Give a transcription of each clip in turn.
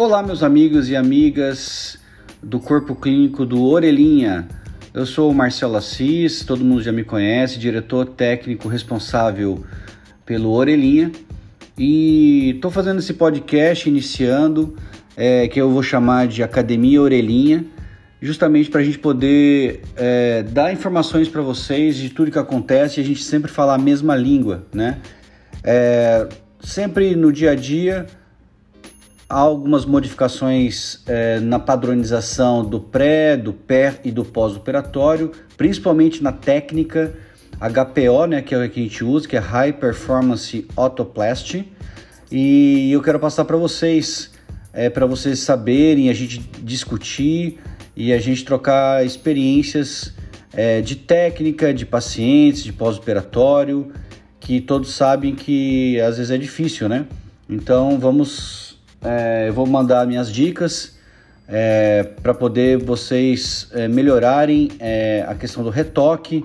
Olá, meus amigos e amigas do Corpo Clínico do Orelhinha. Eu sou o Marcelo Assis, todo mundo já me conhece, diretor técnico responsável pelo Orelhinha. E estou fazendo esse podcast iniciando, é, que eu vou chamar de Academia Orelhinha, justamente para a gente poder é, dar informações para vocês de tudo que acontece e a gente sempre falar a mesma língua, né? É, sempre no dia a dia há algumas modificações é, na padronização do pré, do pé e do pós-operatório, principalmente na técnica HPO, né, que é o que a gente usa, que é High Performance Autoplasty. E eu quero passar para vocês, é, para vocês saberem, a gente discutir e a gente trocar experiências é, de técnica, de pacientes, de pós-operatório, que todos sabem que às vezes é difícil, né? Então vamos é, eu vou mandar minhas dicas é, para poder vocês é, melhorarem é, a questão do retoque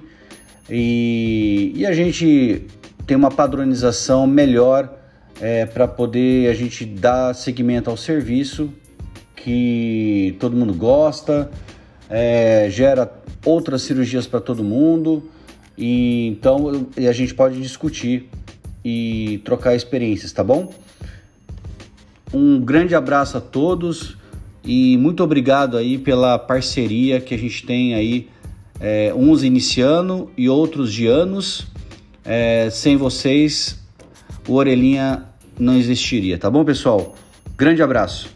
e, e, a gente tem uma padronização melhor é, para poder a gente dar seguimento ao serviço que todo mundo gosta, é, gera outras cirurgias para todo mundo e então a gente pode discutir e trocar experiências, tá bom? Um grande abraço a todos e muito obrigado aí pela parceria que a gente tem aí, é, uns iniciando e outros de anos. É, sem vocês, o Orelhinha não existiria, tá bom, pessoal? Grande abraço.